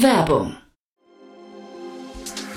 Werbung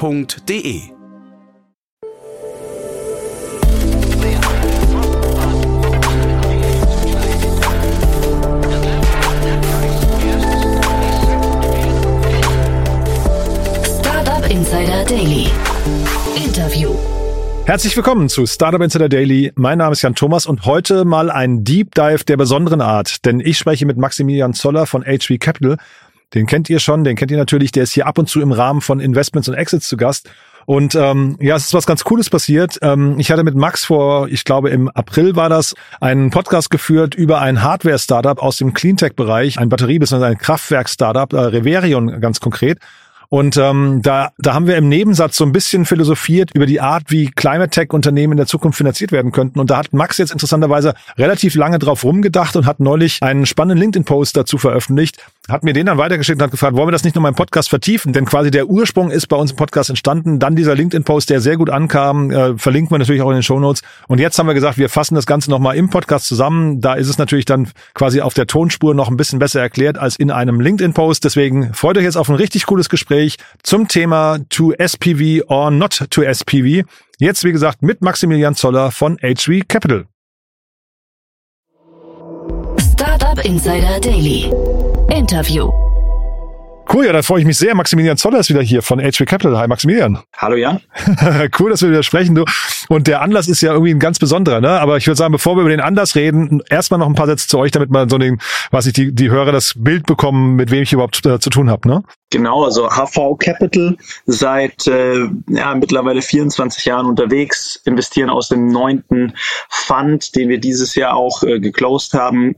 f.de. Startup Insider Daily. Interview. Herzlich willkommen zu Startup Insider Daily. Mein Name ist Jan Thomas und heute mal ein Deep Dive der besonderen Art, denn ich spreche mit Maximilian Zoller von HV Capital den kennt ihr schon, den kennt ihr natürlich, der ist hier ab und zu im Rahmen von Investments und Exits zu Gast. Und ähm, ja, es ist was ganz Cooles passiert. Ähm, ich hatte mit Max vor, ich glaube im April war das, einen Podcast geführt über ein Hardware-Startup aus dem Cleantech-Bereich, ein Batterie- bzw. ein Kraftwerk-Startup, äh, Reverion ganz konkret. Und ähm, da, da haben wir im Nebensatz so ein bisschen philosophiert über die Art, wie Climate Tech-Unternehmen in der Zukunft finanziert werden könnten. Und da hat Max jetzt interessanterweise relativ lange drauf rumgedacht und hat neulich einen spannenden LinkedIn-Post dazu veröffentlicht, hat mir den dann weitergeschickt und hat gefragt, wollen wir das nicht nochmal im Podcast vertiefen? Denn quasi der Ursprung ist bei uns im Podcast entstanden. Dann dieser LinkedIn-Post, der sehr gut ankam, äh, verlinkt man natürlich auch in den Shownotes. Und jetzt haben wir gesagt, wir fassen das Ganze nochmal im Podcast zusammen. Da ist es natürlich dann quasi auf der Tonspur noch ein bisschen besser erklärt als in einem LinkedIn-Post. Deswegen freut euch jetzt auf ein richtig cooles Gespräch zum Thema To SPV or Not to SPV. Jetzt, wie gesagt, mit Maximilian Zoller von HV Capital. Startup Insider Daily. Interview. Cool, ja, da freue ich mich sehr. Maximilian Zoller ist wieder hier von HV Capital. Hi Maximilian. Hallo Jan. cool, dass wir wieder sprechen. Du. Und der Anlass ist ja irgendwie ein ganz besonderer, ne? Aber ich würde sagen, bevor wir über den Anlass reden, erstmal noch ein paar Sätze zu euch, damit man so den, was ich die, die Hörer das Bild bekommen, mit wem ich überhaupt äh, zu tun habe, ne? Genau, also HV Capital seit äh, ja, mittlerweile 24 Jahren unterwegs, investieren aus dem neunten Fund, den wir dieses Jahr auch äh, geclosed haben,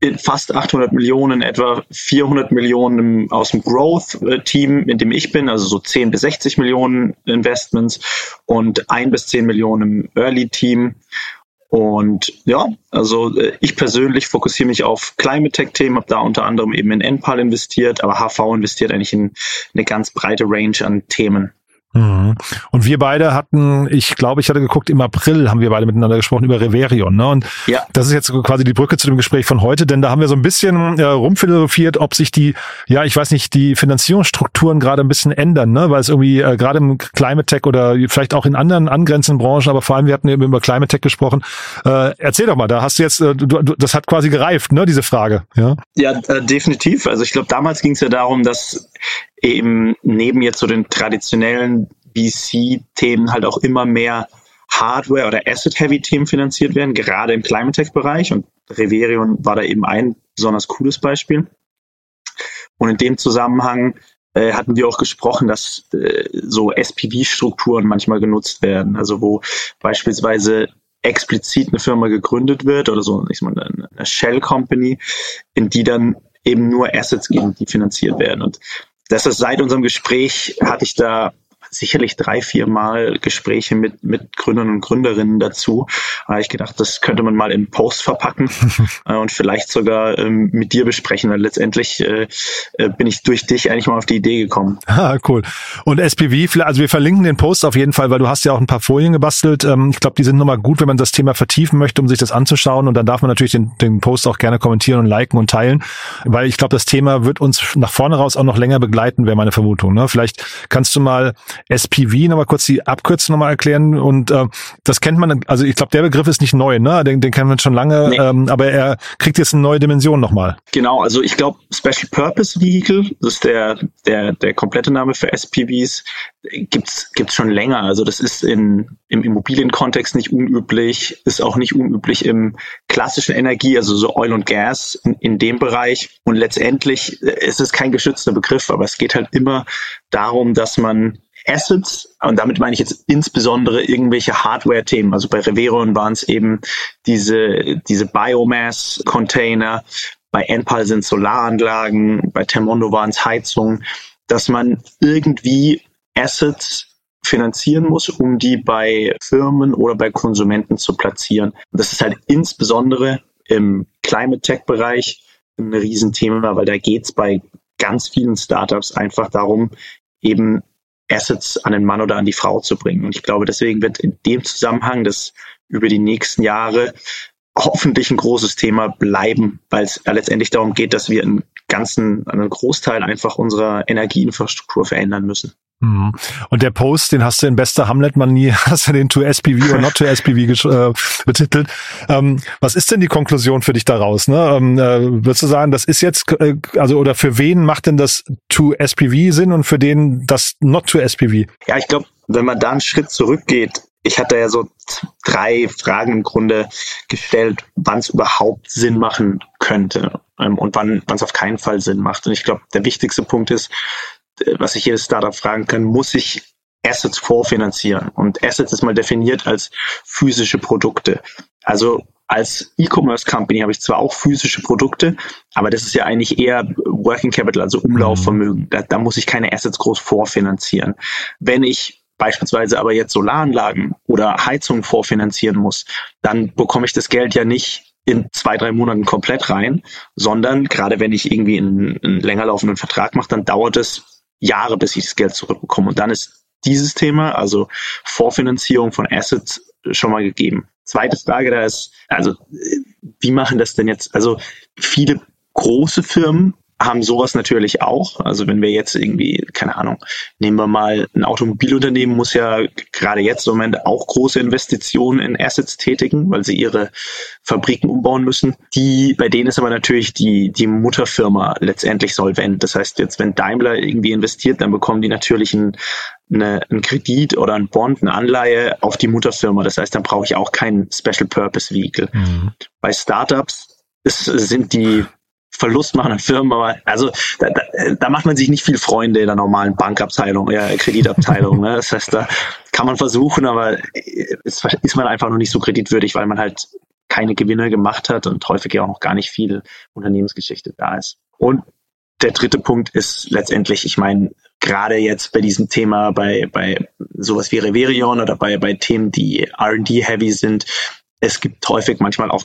in fast 800 Millionen, etwa 400 Millionen aus dem Growth-Team, in dem ich bin, also so 10 bis 60 Millionen Investments und 1 bis 10 Millionen im Early-Team. Und ja, also äh, ich persönlich fokussiere mich auf Climate Tech-Themen, habe da unter anderem eben in NPAL investiert, aber HV investiert eigentlich in eine ganz breite Range an Themen. Mhm. Und wir beide hatten, ich glaube, ich hatte geguckt, im April haben wir beide miteinander gesprochen über Reverion. Ne? Und ja. das ist jetzt quasi die Brücke zu dem Gespräch von heute, denn da haben wir so ein bisschen äh, rumphilosophiert, ob sich die, ja, ich weiß nicht, die Finanzierungsstrukturen gerade ein bisschen ändern, ne? weil es irgendwie äh, gerade im Climate Tech oder vielleicht auch in anderen angrenzenden Branchen, aber vor allem, wir hatten eben über Climate Tech gesprochen. Äh, erzähl doch mal, da hast du jetzt, äh, du, du, das hat quasi gereift, ne, diese Frage. Ja, ja äh, definitiv. Also ich glaube, damals ging es ja darum, dass eben neben jetzt so den traditionellen VC-Themen halt auch immer mehr Hardware- oder Asset-Heavy-Themen finanziert werden, gerade im Climate Tech-Bereich. Und Reverion war da eben ein besonders cooles Beispiel. Und in dem Zusammenhang äh, hatten wir auch gesprochen, dass äh, so SPV-Strukturen manchmal genutzt werden. Also wo beispielsweise explizit eine Firma gegründet wird oder so, ich meine, eine Shell Company, in die dann eben nur Assets geben, die finanziert werden. Und das ist seit unserem Gespräch hatte ich da sicherlich drei, vier Mal Gespräche mit, mit Gründern und Gründerinnen dazu. Da habe ich gedacht, das könnte man mal in Post verpacken äh, und vielleicht sogar ähm, mit dir besprechen, weil letztendlich äh, äh bin ich durch dich eigentlich mal auf die Idee gekommen. Ah, cool. Und SPV, also wir verlinken den Post auf jeden Fall, weil du hast ja auch ein paar Folien gebastelt. Ähm, ich glaube, die sind nochmal gut, wenn man das Thema vertiefen möchte, um sich das anzuschauen. Und dann darf man natürlich den, den Post auch gerne kommentieren und liken und teilen, weil ich glaube, das Thema wird uns nach vorne raus auch noch länger begleiten, wäre meine Vermutung. Ne? Vielleicht kannst du mal SPV nochmal kurz die Abkürzung nochmal erklären. Und äh, das kennt man, also ich glaube, der Begriff ist nicht neu, ne? Den, den kennen wir schon lange, nee. ähm, aber er kriegt jetzt eine neue Dimension nochmal. Genau, also ich glaube, Special Purpose Vehicle, das ist der, der, der komplette Name für SPVs, gibt's gibt's schon länger. Also das ist in, im Immobilienkontext nicht unüblich, ist auch nicht unüblich im klassischen Energie, also so Oil und Gas in, in dem Bereich. Und letztendlich äh, ist es kein geschützter Begriff, aber es geht halt immer darum, dass man Assets, und damit meine ich jetzt insbesondere irgendwelche Hardware-Themen. Also bei Reveron waren es eben diese, diese Biomass-Container, bei Enpal sind Solaranlagen, bei Termondo waren es Heizungen, dass man irgendwie Assets finanzieren muss, um die bei Firmen oder bei Konsumenten zu platzieren. Und das ist halt insbesondere im Climate Tech Bereich ein Riesenthema, weil da geht es bei ganz vielen Startups einfach darum, eben Assets an den Mann oder an die Frau zu bringen. Und ich glaube, deswegen wird in dem Zusammenhang das über die nächsten Jahre hoffentlich ein großes Thema bleiben, weil es letztendlich darum geht, dass wir einen ganzen, einen Großteil einfach unserer Energieinfrastruktur verändern müssen. Mhm. Und der Post, den hast du in bester Hamlet-Manier, hast du den to SPV oder not to SPV äh, betitelt. Ähm, was ist denn die Konklusion für dich daraus? Ne? Ähm, äh, würdest du sagen, das ist jetzt, äh, also oder für wen macht denn das to SPV Sinn und für den das not to SPV? Ja, ich glaube, wenn man da einen Schritt zurückgeht, ich hatte ja so drei Fragen im Grunde gestellt, wann es überhaupt Sinn machen könnte ähm, und wann es auf keinen Fall Sinn macht. Und ich glaube, der wichtigste Punkt ist, was sich jedes Startup fragen kann, muss ich Assets vorfinanzieren? Und Assets ist mal definiert als physische Produkte. Also als E-Commerce Company habe ich zwar auch physische Produkte, aber das ist ja eigentlich eher Working Capital, also Umlaufvermögen. Mhm. Da, da muss ich keine Assets groß vorfinanzieren. Wenn ich beispielsweise aber jetzt Solaranlagen oder Heizungen vorfinanzieren muss, dann bekomme ich das Geld ja nicht in zwei, drei Monaten komplett rein, sondern gerade wenn ich irgendwie einen, einen länger laufenden Vertrag mache, dann dauert es Jahre, bis ich das Geld zurückbekomme. Und dann ist dieses Thema, also Vorfinanzierung von Assets, schon mal gegeben. Zweite Frage da ist, also wie machen das denn jetzt? Also viele große Firmen haben sowas natürlich auch. Also wenn wir jetzt irgendwie, keine Ahnung, nehmen wir mal ein Automobilunternehmen, muss ja gerade jetzt im Moment auch große Investitionen in Assets tätigen, weil sie ihre Fabriken umbauen müssen. Die, bei denen ist aber natürlich die, die Mutterfirma letztendlich solvent. Das heißt, jetzt, wenn Daimler irgendwie investiert, dann bekommen die natürlich ein, eine, einen Kredit oder ein Bond, eine Anleihe auf die Mutterfirma. Das heißt, dann brauche ich auch kein Special Purpose Vehicle. Mhm. Bei Startups ist, sind die verlustmachenden Firmen, aber also da, da, da macht man sich nicht viel Freunde in der normalen Bankabteilung, ja, Kreditabteilung. ne? Das heißt, da kann man versuchen, aber ist, ist man einfach noch nicht so kreditwürdig, weil man halt keine Gewinne gemacht hat und häufig ja auch noch gar nicht viel Unternehmensgeschichte da ist. Und der dritte Punkt ist letztendlich, ich meine, gerade jetzt bei diesem Thema, bei, bei sowas wie Reverion oder bei, bei Themen, die R&D-heavy sind, es gibt häufig manchmal auch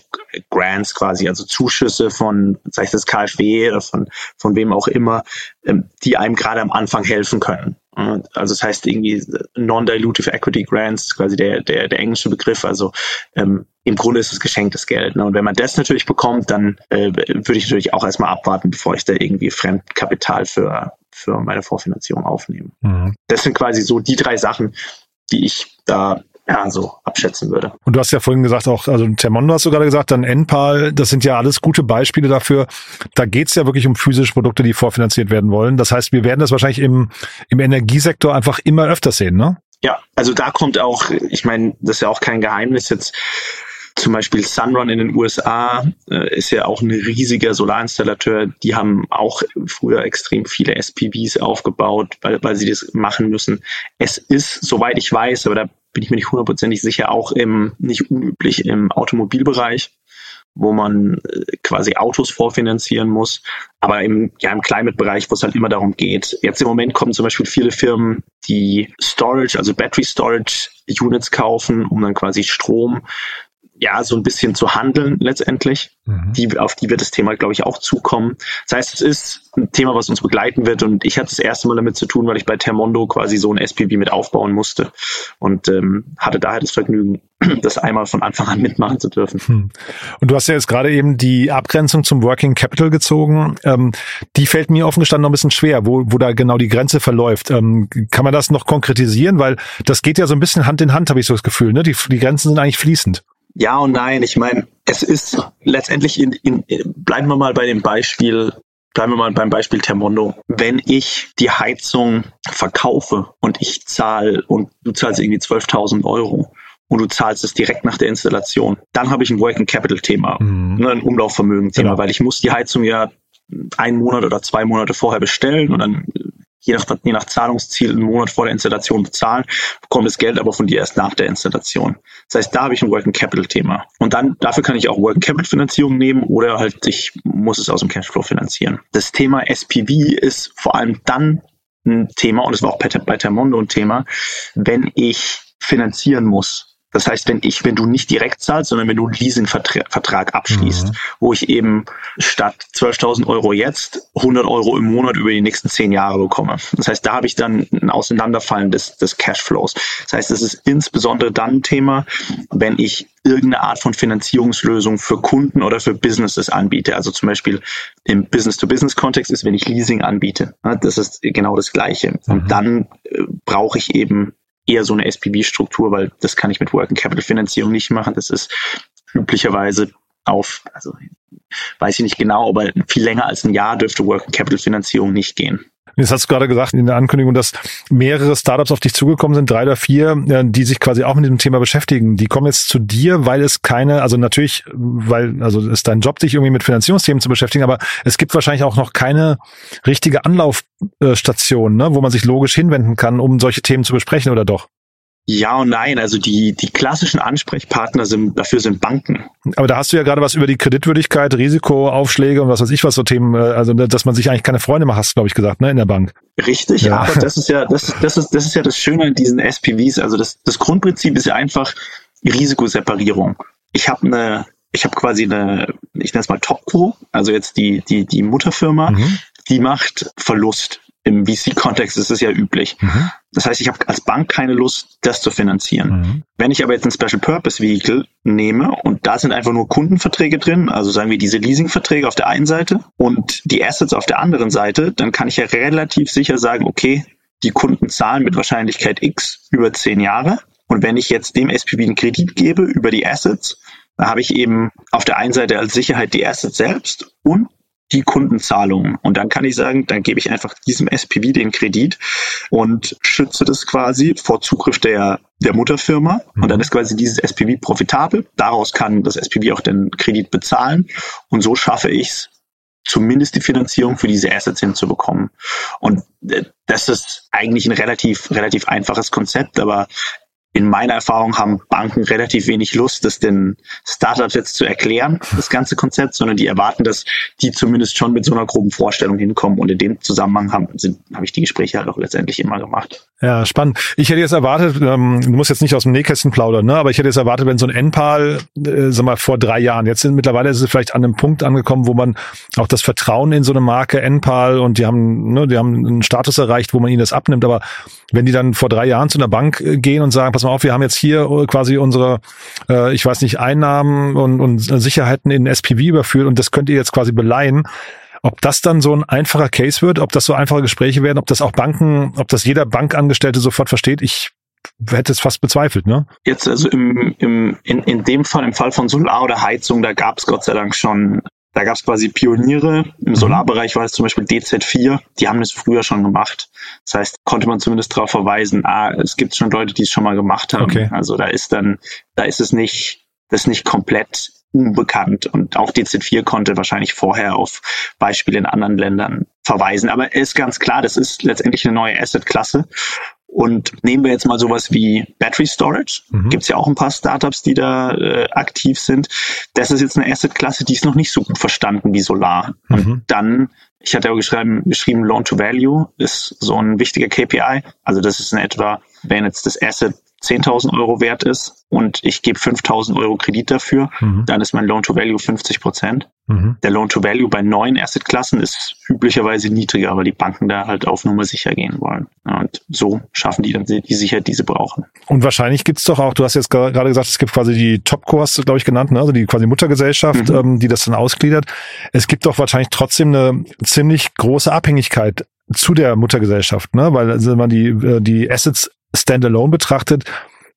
Grants quasi, also Zuschüsse von, sei es das KfW oder von, von wem auch immer, ähm, die einem gerade am Anfang helfen können. Also das heißt irgendwie Non-Dilutive Equity Grants, quasi der, der, der englische Begriff. Also ähm, im Grunde ist es geschenktes Geld. Ne? Und wenn man das natürlich bekommt, dann äh, würde ich natürlich auch erstmal abwarten, bevor ich da irgendwie Fremdkapital für, für meine Vorfinanzierung aufnehme. Mhm. Das sind quasi so die drei Sachen, die ich da ja, so abschätzen würde. Und du hast ja vorhin gesagt, auch, also Termondo hast du gerade gesagt, dann Enpal, das sind ja alles gute Beispiele dafür. Da geht's ja wirklich um physische Produkte, die vorfinanziert werden wollen. Das heißt, wir werden das wahrscheinlich im, im Energiesektor einfach immer öfter sehen, ne? Ja, also da kommt auch, ich meine, das ist ja auch kein Geheimnis jetzt. Zum Beispiel Sunrun in den USA äh, ist ja auch ein riesiger Solarinstallateur. Die haben auch früher extrem viele SPVs aufgebaut, weil, weil sie das machen müssen. Es ist, soweit ich weiß, aber da bin ich mir nicht hundertprozentig sicher, auch im, nicht unüblich im Automobilbereich, wo man äh, quasi Autos vorfinanzieren muss. Aber im, ja, im Climate-Bereich, wo es halt immer darum geht. Jetzt im Moment kommen zum Beispiel viele Firmen, die Storage, also Battery Storage Units kaufen, um dann quasi Strom ja, so ein bisschen zu handeln letztendlich. Mhm. Die, auf die wird das Thema, glaube ich, auch zukommen. Das heißt, es ist ein Thema, was uns begleiten wird und ich hatte das erste Mal damit zu tun, weil ich bei Termondo quasi so ein SPV mit aufbauen musste und ähm, hatte daher das Vergnügen, das einmal von Anfang an mitmachen zu dürfen. Hm. Und du hast ja jetzt gerade eben die Abgrenzung zum Working Capital gezogen. Ähm, die fällt mir offen gestanden noch ein bisschen schwer, wo, wo da genau die Grenze verläuft. Ähm, kann man das noch konkretisieren? Weil das geht ja so ein bisschen Hand in Hand, habe ich so das Gefühl. Ne? Die, die Grenzen sind eigentlich fließend. Ja und nein. Ich meine, es ist letztendlich in, in, bleiben wir mal bei dem Beispiel, bleiben wir mal beim Beispiel Termondo. Wenn ich die Heizung verkaufe und ich zahle und du zahlst irgendwie 12.000 Euro und du zahlst es direkt nach der Installation, dann habe ich ein Working Capital Thema, mhm. ne, ein Umlaufvermögen Thema, genau. weil ich muss die Heizung ja einen Monat oder zwei Monate vorher bestellen und dann je nach, je nach Zahlungsziel einen Monat vor der Installation bezahlen, bekomme das Geld aber von dir erst nach der Installation. Das heißt, da habe ich ein Working Capital Thema. Und dann, dafür kann ich auch Working Capital Finanzierung nehmen oder halt ich muss es aus dem Cashflow finanzieren. Das Thema SPV ist vor allem dann ein Thema und es war auch bei Termondo ein Thema, wenn ich finanzieren muss. Das heißt, wenn ich, wenn du nicht direkt zahlst, sondern wenn du einen Leasingvertrag abschließt, mhm. wo ich eben statt 12.000 Euro jetzt 100 Euro im Monat über die nächsten zehn Jahre bekomme. Das heißt, da habe ich dann ein Auseinanderfallen des, des Cashflows. Das heißt, es ist insbesondere dann ein Thema, wenn ich irgendeine Art von Finanzierungslösung für Kunden oder für Businesses anbiete. Also zum Beispiel im Business-to-Business-Kontext ist, wenn ich Leasing anbiete. Das ist genau das Gleiche. Und mhm. dann äh, brauche ich eben eher so eine SPV-Struktur, weil das kann ich mit Working Capital Finanzierung nicht machen. Das ist üblicherweise auf, also weiß ich nicht genau, aber viel länger als ein Jahr dürfte Working Capital Finanzierung nicht gehen. Jetzt hast du gerade gesagt in der Ankündigung, dass mehrere Startups auf dich zugekommen sind, drei oder vier, die sich quasi auch mit diesem Thema beschäftigen. Die kommen jetzt zu dir, weil es keine, also natürlich, weil, also ist dein Job, sich irgendwie mit Finanzierungsthemen zu beschäftigen, aber es gibt wahrscheinlich auch noch keine richtige Anlaufstation, ne, wo man sich logisch hinwenden kann, um solche Themen zu besprechen, oder doch? Ja und nein. Also die, die klassischen Ansprechpartner sind, dafür sind Banken. Aber da hast du ja gerade was über die Kreditwürdigkeit, Risikoaufschläge und was weiß ich was so Themen, äh, also dass man sich eigentlich keine Freunde macht, hast du, glaube ich, gesagt, ne, in der Bank. Richtig, ja. aber das ist ja, das, das ist, das ist ja das Schöne an diesen SPVs. Also das, das Grundprinzip ist ja einfach Risikoseparierung. Ich habe eine, ich habe quasi eine, ich nenne es mal Topco, also jetzt die, die, die Mutterfirma, mhm. die macht Verlust im VC-Kontext ist es ja üblich. Mhm. Das heißt, ich habe als Bank keine Lust, das zu finanzieren. Mhm. Wenn ich aber jetzt ein Special Purpose Vehicle nehme und da sind einfach nur Kundenverträge drin, also sagen wir diese Leasingverträge auf der einen Seite und die Assets auf der anderen Seite, dann kann ich ja relativ sicher sagen, okay, die Kunden zahlen mit Wahrscheinlichkeit X über zehn Jahre. Und wenn ich jetzt dem SPV einen Kredit gebe über die Assets, dann habe ich eben auf der einen Seite als Sicherheit die Assets selbst und die Kundenzahlungen. Und dann kann ich sagen, dann gebe ich einfach diesem SPV den Kredit und schütze das quasi vor Zugriff der, der Mutterfirma. Und dann mhm. ist quasi dieses SPV profitabel. Daraus kann das SPV auch den Kredit bezahlen. Und so schaffe ich es, zumindest die Finanzierung für diese Assets hinzubekommen. Und äh, das ist eigentlich ein relativ, relativ einfaches Konzept, aber in meiner Erfahrung haben Banken relativ wenig Lust, das den Startups jetzt zu erklären, das ganze Konzept, sondern die erwarten, dass die zumindest schon mit so einer groben Vorstellung hinkommen. Und in dem Zusammenhang habe ich die Gespräche halt auch letztendlich immer gemacht. Ja, spannend. Ich hätte jetzt erwartet, ähm, du musst jetzt nicht aus dem Nähkästchen plaudern, ne? aber ich hätte jetzt erwartet, wenn so ein NPAL, äh, sag mal, vor drei Jahren, jetzt sind mittlerweile ist es vielleicht an einem Punkt angekommen, wo man auch das Vertrauen in so eine Marke NPAL und die haben, ne, die haben einen Status erreicht, wo man ihnen das abnimmt, aber wenn die dann vor drei Jahren zu einer Bank äh, gehen und sagen, pass mal auf, wir haben jetzt hier äh, quasi unsere, äh, ich weiß nicht, Einnahmen und, und Sicherheiten in SPV überführt und das könnt ihr jetzt quasi beleihen. Ob das dann so ein einfacher Case wird, ob das so einfache Gespräche werden, ob das auch Banken, ob das jeder Bankangestellte sofort versteht, ich hätte es fast bezweifelt, ne? Jetzt also im, im, in, in dem Fall, im Fall von Solar oder Heizung, da gab es Gott sei Dank schon da gab es quasi Pioniere. Im mhm. Solarbereich war es zum Beispiel DZ4. Die haben das früher schon gemacht. Das heißt, konnte man zumindest darauf verweisen, ah, es gibt schon Leute, die es schon mal gemacht haben. Okay. Also da ist dann, da ist es nicht, das ist nicht komplett unbekannt. Und auch DZ4 konnte wahrscheinlich vorher auf Beispiele in anderen Ländern verweisen. Aber ist ganz klar, das ist letztendlich eine neue Asset-Klasse. Und nehmen wir jetzt mal sowas wie Battery Storage. Mhm. Gibt es ja auch ein paar Startups, die da äh, aktiv sind. Das ist jetzt eine Asset-Klasse, die ist noch nicht so gut verstanden wie Solar. Mhm. Und dann, ich hatte ja geschrieben, geschrieben, Loan to Value ist so ein wichtiger KPI. Also das ist in etwa, wenn jetzt das Asset 10.000 Euro wert ist und ich gebe 5.000 Euro Kredit dafür, mhm. dann ist mein Loan-to-Value 50 Prozent. Mhm. Der Loan-to-Value bei neuen Asset-Klassen ist üblicherweise niedriger, weil die Banken da halt auf Nummer sicher gehen wollen. Und so schaffen die dann die Sicherheit, die sie brauchen. Und wahrscheinlich gibt's doch auch, du hast jetzt gerade gesagt, es gibt quasi die Topco, hast du, glaube ich, genannt, ne? also die quasi Muttergesellschaft, mhm. ähm, die das dann ausgliedert. Es gibt doch wahrscheinlich trotzdem eine ziemlich große Abhängigkeit zu der Muttergesellschaft, ne? weil also wenn man die, äh, die Assets standalone betrachtet,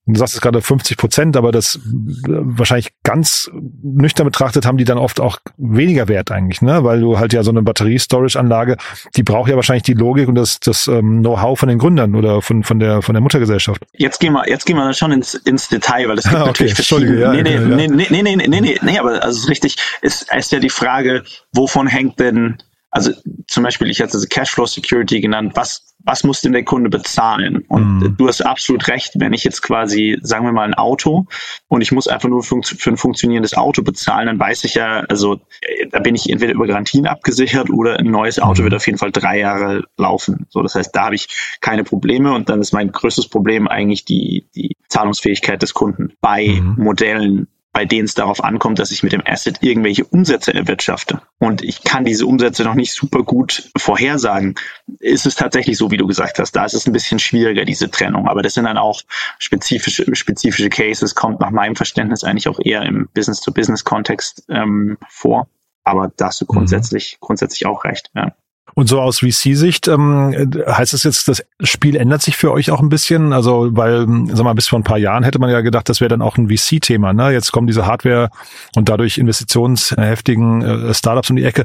du sagst es gerade 50 Prozent, aber das äh, wahrscheinlich ganz nüchtern betrachtet haben die dann oft auch weniger Wert eigentlich, ne? Weil du halt ja so eine Batterie-Storage-Anlage, die braucht ja wahrscheinlich die Logik und das, das ähm, Know-how von den Gründern oder von, von der von der Muttergesellschaft. Jetzt gehen wir, jetzt gehen wir schon ins, ins Detail, weil es gibt ah, okay. natürlich verschiedene. Ja, nee, nee, ja. nee, nee, nee, nee, nee, nee, nee, aber also ist richtig, ist, ist ja die Frage, wovon hängt denn also zum Beispiel, ich hatte Cashflow Security genannt, was was muss denn der Kunde bezahlen? Und mhm. du hast absolut recht, wenn ich jetzt quasi, sagen wir mal, ein Auto und ich muss einfach nur für ein funktionierendes Auto bezahlen, dann weiß ich ja, also äh, da bin ich entweder über Garantien abgesichert oder ein neues Auto mhm. wird auf jeden Fall drei Jahre laufen. So, das heißt, da habe ich keine Probleme und dann ist mein größtes Problem eigentlich die, die Zahlungsfähigkeit des Kunden bei mhm. Modellen, bei denen es darauf ankommt, dass ich mit dem Asset irgendwelche Umsätze erwirtschafte. Und ich kann diese Umsätze noch nicht super gut vorhersagen. Ist es tatsächlich so, wie du gesagt hast, da ist es ein bisschen schwieriger, diese Trennung. Aber das sind dann auch spezifische, spezifische Cases, kommt nach meinem Verständnis eigentlich auch eher im Business-to-Business-Kontext ähm, vor. Aber da hast du mhm. grundsätzlich, mhm. grundsätzlich auch recht. Ja. Und so aus VC-Sicht ähm, heißt es jetzt, das Spiel ändert sich für euch auch ein bisschen? Also, weil, sag mal, bis vor ein paar Jahren hätte man ja gedacht, das wäre dann auch ein VC-Thema. Ne? Jetzt kommen diese Hardware und dadurch investitionsheftigen äh, Startups um die Ecke.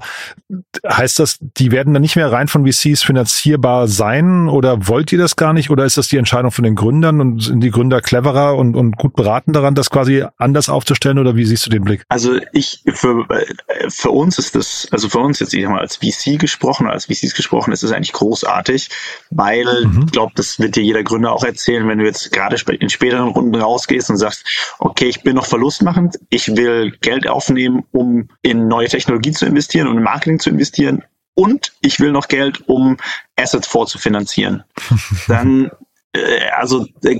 Heißt das, die werden dann nicht mehr rein von VCs finanzierbar sein? Oder wollt ihr das gar nicht? Oder ist das die Entscheidung von den Gründern und sind die Gründer cleverer und, und gut beraten daran, das quasi anders aufzustellen? Oder wie siehst du den Blick? Also ich, für, äh, für uns ist das, also für uns jetzt, ich sag mal, als VC gesprochen, als VCs gesprochen, ist es eigentlich großartig, weil mhm. ich glaube, das wird dir jeder Gründer auch erzählen, wenn du jetzt gerade in späteren Runden rausgehst und sagst, okay, ich bin noch verlustmachend, ich will Geld aufnehmen, um in neue Technologie zu investieren und in Marketing zu investieren und ich will noch Geld, um Assets vorzufinanzieren. Dann, äh, also äh,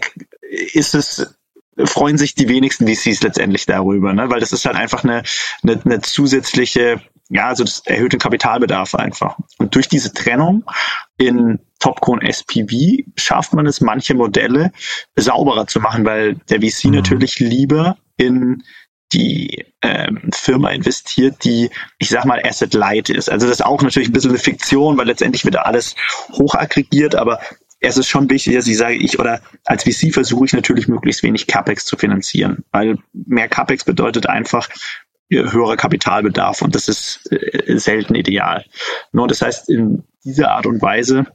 ist es freuen sich die wenigsten VCs letztendlich darüber, ne? weil das ist halt einfach eine, eine, eine zusätzliche ja, also das erhöht den Kapitalbedarf einfach. Und durch diese Trennung in Topco und SPV schafft man es, manche Modelle sauberer zu machen, weil der VC mhm. natürlich lieber in die ähm, Firma investiert, die, ich sag mal, Asset Light ist. Also das ist auch natürlich ein bisschen eine Fiktion, weil letztendlich wird da alles hochaggregiert, aber es ist schon wichtig, dass ich sage, ich oder als VC versuche ich natürlich möglichst wenig CapEx zu finanzieren, weil mehr CapEx bedeutet einfach, höherer Kapitalbedarf und das ist äh, selten ideal. Nur das heißt, in dieser Art und Weise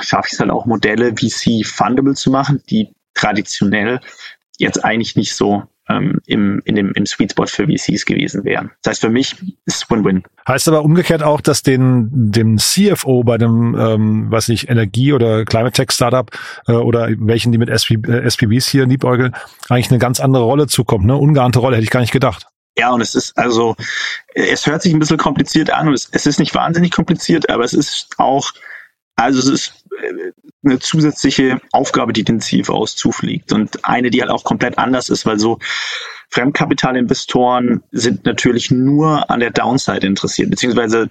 schaffe ich es halt auch Modelle VC fundable zu machen, die traditionell jetzt eigentlich nicht so ähm, im, in dem, im Sweet Spot für VCs gewesen wären. Das heißt, für mich ist Win-Win. Heißt aber umgekehrt auch, dass den, dem CFO bei dem, ähm, was nicht, Energie- oder Climate Tech Startup äh, oder welchen, die mit SP, äh, SPVs hier liebäugeln, eigentlich eine ganz andere Rolle zukommt. Ne? Ungeahnte Rolle, hätte ich gar nicht gedacht. Ja, und es ist also, es hört sich ein bisschen kompliziert an und es, es ist nicht wahnsinnig kompliziert, aber es ist auch, also es ist äh, eine zusätzliche Aufgabe, die den CFOs zufliegt und eine, die halt auch komplett anders ist, weil so Fremdkapitalinvestoren sind natürlich nur an der Downside interessiert, beziehungsweise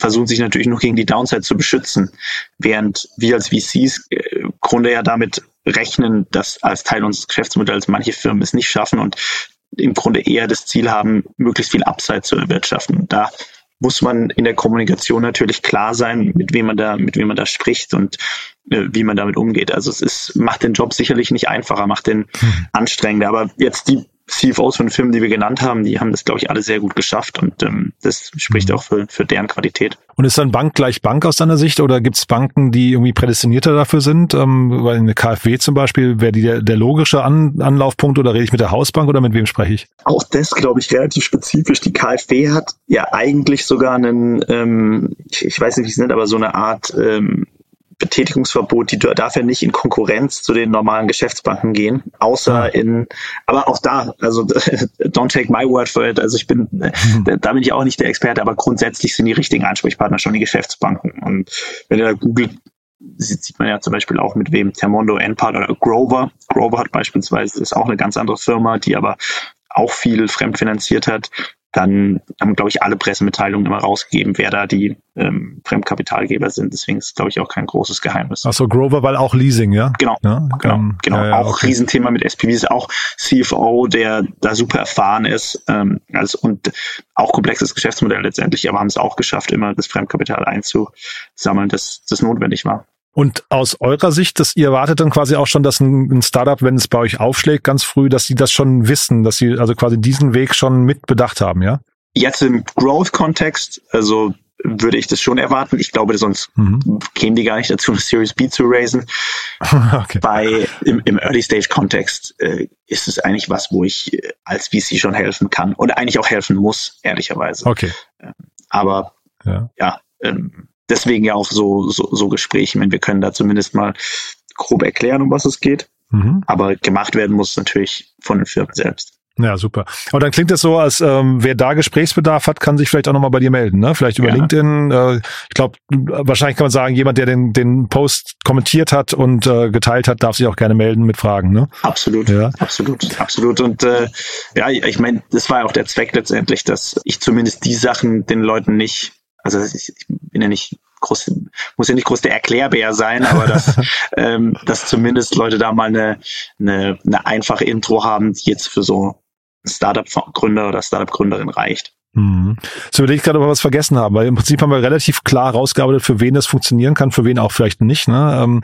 versuchen sich natürlich nur gegen die Downside zu beschützen, während wir als VCs äh, im Grunde ja damit rechnen, dass als Teil unseres Geschäftsmodells manche Firmen es nicht schaffen und im Grunde eher das Ziel haben, möglichst viel Upside zu erwirtschaften. Da muss man in der Kommunikation natürlich klar sein, mit wem man da, mit wem man da spricht und äh, wie man damit umgeht. Also es ist, macht den Job sicherlich nicht einfacher, macht den hm. anstrengender. Aber jetzt die CFOs von Filmen, die wir genannt haben, die haben das, glaube ich, alle sehr gut geschafft und ähm, das spricht mhm. auch für, für deren Qualität. Und ist dann Bank gleich Bank aus deiner Sicht oder gibt es Banken, die irgendwie prädestinierter dafür sind? Ähm, weil eine KfW zum Beispiel, wäre die der, der logische An Anlaufpunkt oder rede ich mit der Hausbank oder mit wem spreche ich? Auch das, glaube ich, relativ spezifisch. Die KfW hat ja eigentlich sogar einen, ähm, ich, ich weiß nicht, wie es nennt, aber so eine Art ähm, Betätigungsverbot, die darf ja nicht in Konkurrenz zu den normalen Geschäftsbanken gehen, außer in, aber auch da, also don't take my word for it, also ich bin, da bin ich auch nicht der Experte, aber grundsätzlich sind die richtigen Ansprechpartner schon die Geschäftsbanken. Und wenn ihr da googelt, sieht man ja zum Beispiel auch mit wem Termondo, Enpal oder Grover. Grover hat beispielsweise, ist auch eine ganz andere Firma, die aber auch viel fremdfinanziert hat dann haben, glaube ich, alle Pressemitteilungen immer rausgegeben, wer da die ähm, Fremdkapitalgeber sind. Deswegen ist, glaube ich, auch kein großes Geheimnis. Achso, Grover, weil auch Leasing, ja? Genau, ja, genau, ähm, genau. Ja, ja, auch okay. Riesenthema mit SPVs, auch CFO, der da super erfahren ist ähm, also, und auch komplexes Geschäftsmodell letztendlich, aber haben es auch geschafft, immer das Fremdkapital einzusammeln, das, das notwendig war. Und aus eurer Sicht, dass ihr erwartet dann quasi auch schon, dass ein, Startup, wenn es bei euch aufschlägt, ganz früh, dass sie das schon wissen, dass sie also quasi diesen Weg schon mit bedacht haben, ja? Jetzt im Growth-Kontext, also würde ich das schon erwarten. Ich glaube, sonst mhm. kämen die gar nicht dazu, eine Series B zu raisen. okay. Bei im, im Early-Stage-Kontext äh, ist es eigentlich was, wo ich äh, als VC schon helfen kann und eigentlich auch helfen muss, ehrlicherweise. Okay. Ähm, aber ja, ja ähm, deswegen ja auch so, so, so Gespräche. Wenn wir können da zumindest mal grob erklären, um was es geht. Mhm. Aber gemacht werden muss natürlich von den Firmen selbst. Ja, super. Aber dann klingt das so, als ähm, wer da Gesprächsbedarf hat, kann sich vielleicht auch nochmal bei dir melden, ne? Vielleicht über ja. LinkedIn. Äh, ich glaube, wahrscheinlich kann man sagen, jemand, der den, den Post kommentiert hat und äh, geteilt hat, darf sich auch gerne melden mit Fragen, ne? Absolut, ja. absolut, absolut. Und äh, ja, ich meine, das war ja auch der Zweck letztendlich, dass ich zumindest die Sachen den Leuten nicht, also ich, ich bin ja nicht groß, muss ja nicht groß der Erklärbär sein, aber dass, ähm, dass zumindest Leute da mal eine, eine, eine einfache Intro haben, die jetzt für so Startup-Gründer oder Startup-Gründerin reicht. Mhm. So überlege ich gerade, ob wir was vergessen haben, weil im Prinzip haben wir relativ klar rausgearbeitet, für wen das funktionieren kann, für wen auch vielleicht nicht. Ne? Ähm,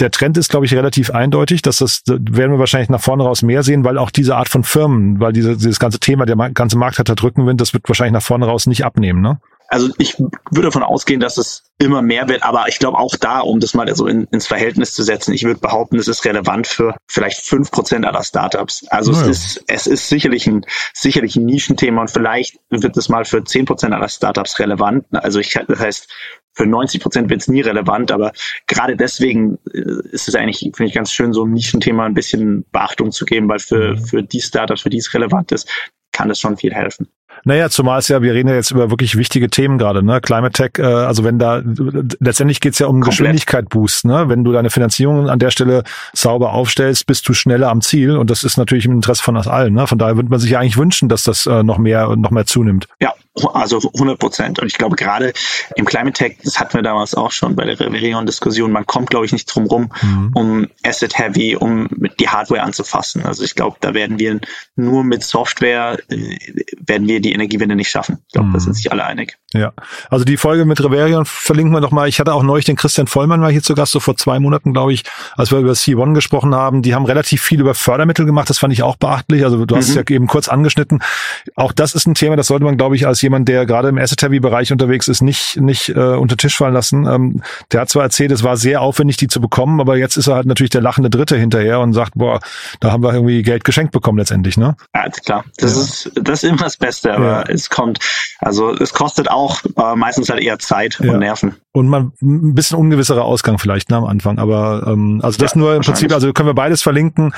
der Trend ist, glaube ich, relativ eindeutig, dass das werden wir wahrscheinlich nach vorne raus mehr sehen, weil auch diese Art von Firmen, weil diese, dieses ganze Thema, der ganze Markt hat da Rückenwind, das wird wahrscheinlich nach vorne raus nicht abnehmen, ne? Also ich würde davon ausgehen, dass es immer mehr wird, aber ich glaube auch da, um das mal so in, ins Verhältnis zu setzen, ich würde behaupten, es ist relevant für vielleicht fünf Prozent aller Startups. Also naja. es ist, es ist sicherlich ein, sicherlich ein Nischenthema und vielleicht wird es mal für zehn Prozent aller Startups relevant. Also ich, das heißt, für 90 Prozent wird es nie relevant, aber gerade deswegen äh, ist es eigentlich, finde ich, ganz schön, so ein Nischenthema ein bisschen Beachtung zu geben, weil für, mhm. für die Startups, für die es relevant ist, kann das schon viel helfen. Naja, zumal es ja, wir reden ja jetzt über wirklich wichtige Themen gerade, ne? Climate Tech, äh, also wenn da, letztendlich geht's ja um Komplett. Geschwindigkeit Boost, ne? Wenn du deine Finanzierung an der Stelle sauber aufstellst, bist du schneller am Ziel und das ist natürlich im Interesse von uns allen, ne? Von daher würde man sich ja eigentlich wünschen, dass das äh, noch mehr, noch mehr zunimmt. Ja, also 100 Prozent. Und ich glaube, gerade im Climate Tech, das hatten wir damals auch schon bei der Reverion-Diskussion, man kommt, glaube ich, nicht drum rum, mhm. um Asset Heavy, um die Hardware anzufassen. Also ich glaube, da werden wir nur mit Software, äh, werden wir die Energiewende nicht schaffen. Ich glaube, mhm. da sind sich alle einig. Ja, also die Folge mit Reverion verlinken wir noch mal. Ich hatte auch neulich den Christian Vollmann mal hier zu Gast, so vor zwei Monaten, glaube ich, als wir über C1 gesprochen haben. Die haben relativ viel über Fördermittel gemacht. Das fand ich auch beachtlich. Also du hast mhm. es ja eben kurz angeschnitten. Auch das ist ein Thema, das sollte man, glaube ich, als jemand, der gerade im Asset-Heavy-Bereich unterwegs ist, nicht, nicht äh, unter Tisch fallen lassen. Ähm, der hat zwar erzählt, es war sehr aufwendig, die zu bekommen, aber jetzt ist er halt natürlich der lachende Dritte hinterher und sagt, boah, da haben wir irgendwie Geld geschenkt bekommen letztendlich, ne? Ja, klar. Das ja. ist das ist immer das Beste, aber ja. es kommt, also es kostet auch äh, meistens halt eher Zeit ja. und Nerven. Und man ein bisschen ungewisserer Ausgang vielleicht ne, am Anfang. Aber ähm, also das nur im Prinzip, also können wir beides verlinken.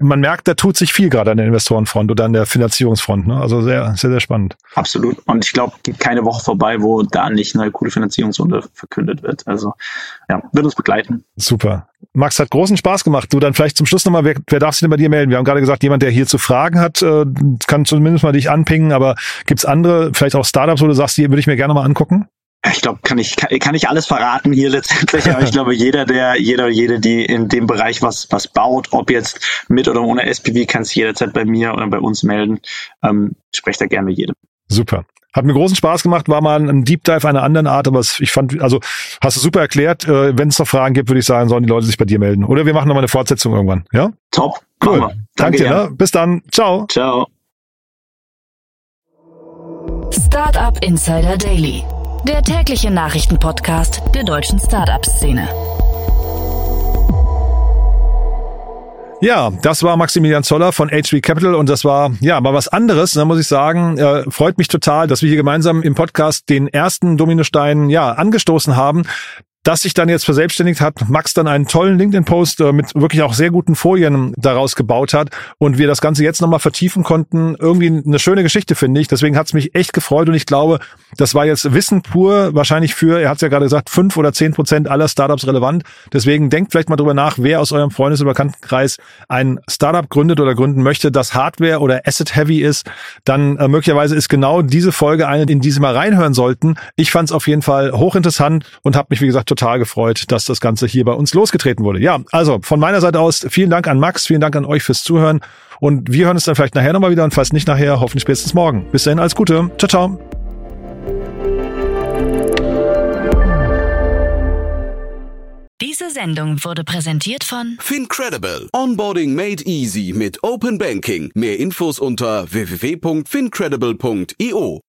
Man merkt, da tut sich viel gerade an der Investorenfront oder an der Finanzierungsfront. Ne? Also sehr, sehr, sehr spannend. Absolut. Und ich glaube, geht keine Woche vorbei, wo da nicht eine coole Finanzierungsrunde verkündet wird. Also ja, wird uns begleiten. Super. Max hat großen Spaß gemacht. Du dann vielleicht zum Schluss nochmal, wer, wer darf sich denn bei dir melden? Wir haben gerade gesagt, jemand, der hier zu Fragen hat, äh, kann zumindest mal dich anpingen, aber gibt's andere, vielleicht auch Startups, wo du sagst, die würde ich mir gerne mal angucken? Ich glaube, kann ich kann, kann ich alles verraten hier letztendlich, aber ich glaube, jeder, der jeder jede, die in dem Bereich was was baut, ob jetzt mit oder ohne SPV, kann sich jederzeit bei mir oder bei uns melden. Ähm, sprecht da gerne mit jedem. Super. Hat mir großen Spaß gemacht, war mal ein Deep Dive einer anderen Art, aber ich fand, also hast du super erklärt. Äh, Wenn es noch Fragen gibt, würde ich sagen, sollen die Leute sich bei dir melden. Oder wir machen nochmal eine Fortsetzung irgendwann. Ja? Top. Cool. Danke, Danke dir. Ne? Bis dann. Ciao. Ciao. Startup Insider Daily der tägliche Nachrichtenpodcast der deutschen Startup-Szene. Ja, das war Maximilian Zoller von H3 Capital und das war ja mal was anderes, da ne, muss ich sagen. Äh, freut mich total, dass wir hier gemeinsam im Podcast den ersten Dominostein ja angestoßen haben das sich dann jetzt verselbstständigt hat, Max dann einen tollen LinkedIn-Post äh, mit wirklich auch sehr guten Folien daraus gebaut hat und wir das Ganze jetzt nochmal vertiefen konnten. Irgendwie eine schöne Geschichte, finde ich. Deswegen hat es mich echt gefreut und ich glaube, das war jetzt Wissen pur, wahrscheinlich für, er hat es ja gerade gesagt, fünf oder zehn Prozent aller Startups relevant. Deswegen denkt vielleicht mal drüber nach, wer aus eurem Freundes- oder Bekanntenkreis ein Startup gründet oder gründen möchte, das Hardware oder Asset-heavy ist. Dann äh, möglicherweise ist genau diese Folge eine, in die Sie mal reinhören sollten. Ich fand es auf jeden Fall hochinteressant und habe mich, wie gesagt, total gefreut, dass das Ganze hier bei uns losgetreten wurde. Ja, also von meiner Seite aus vielen Dank an Max, vielen Dank an euch fürs Zuhören und wir hören uns dann vielleicht nachher nochmal wieder und falls nicht nachher, hoffentlich spätestens morgen. Bis dahin, alles Gute. Ciao, ciao. Diese Sendung wurde präsentiert von Fincredible. Onboarding made easy mit Open Banking. Mehr Infos unter www.fincredible.io.